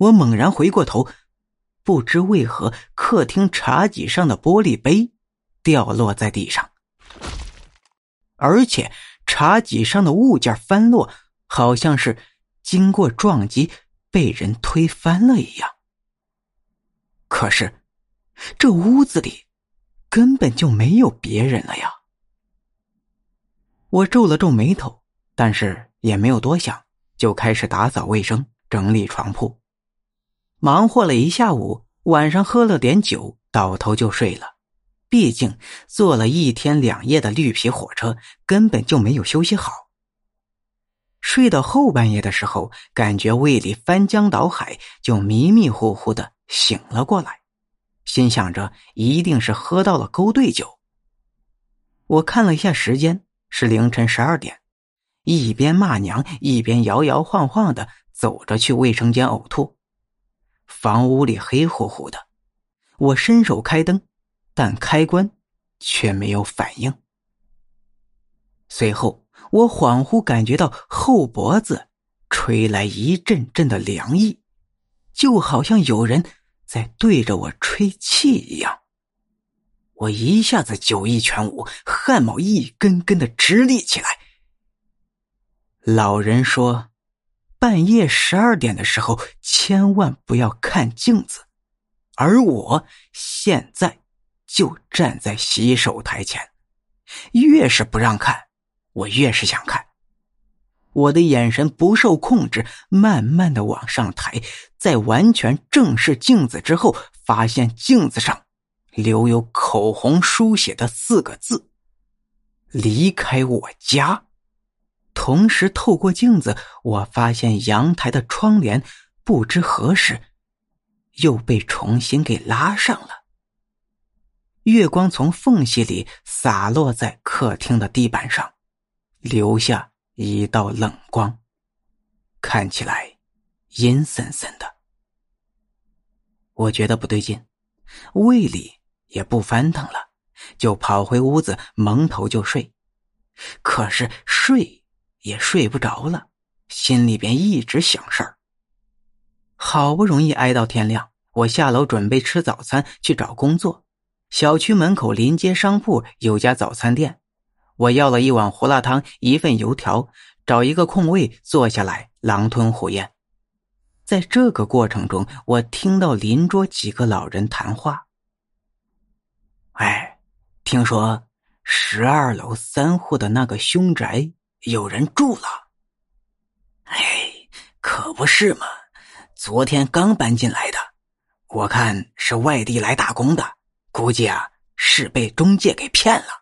我猛然回过头，不知为何，客厅茶几上的玻璃杯掉落在地上，而且茶几上的物件翻落，好像是经过撞击被人推翻了一样。可是，这屋子里根本就没有别人了呀！我皱了皱眉头，但是也没有多想，就开始打扫卫生、整理床铺。忙活了一下午，晚上喝了点酒，倒头就睡了。毕竟坐了一天两夜的绿皮火车，根本就没有休息好。睡到后半夜的时候，感觉胃里翻江倒海，就迷迷糊糊的醒了过来，心想着一定是喝到了勾兑酒。我看了一下时间，是凌晨十二点，一边骂娘，一边摇摇晃晃的走着去卫生间呕吐。房屋里黑乎乎的，我伸手开灯，但开关却没有反应。随后，我恍惚感觉到后脖子吹来一阵阵的凉意，就好像有人在对着我吹气一样。我一下子酒意全无，汗毛一根根的直立起来。老人说。半夜十二点的时候，千万不要看镜子。而我现在就站在洗手台前，越是不让看，我越是想看。我的眼神不受控制，慢慢的往上抬，在完全正视镜子之后，发现镜子上留有口红书写的四个字：“离开我家。”同时，透过镜子，我发现阳台的窗帘不知何时又被重新给拉上了。月光从缝隙里洒落在客厅的地板上，留下一道冷光，看起来阴森森的。我觉得不对劲，胃里也不翻腾了，就跑回屋子蒙头就睡。可是睡。也睡不着了，心里边一直想事儿。好不容易挨到天亮，我下楼准备吃早餐去找工作。小区门口临街商铺有家早餐店，我要了一碗胡辣汤，一份油条，找一个空位坐下来狼吞虎咽。在这个过程中，我听到邻桌几个老人谈话：“哎，听说十二楼三户的那个凶宅……”有人住了，哎，可不是嘛！昨天刚搬进来的，我看是外地来打工的，估计啊是被中介给骗了。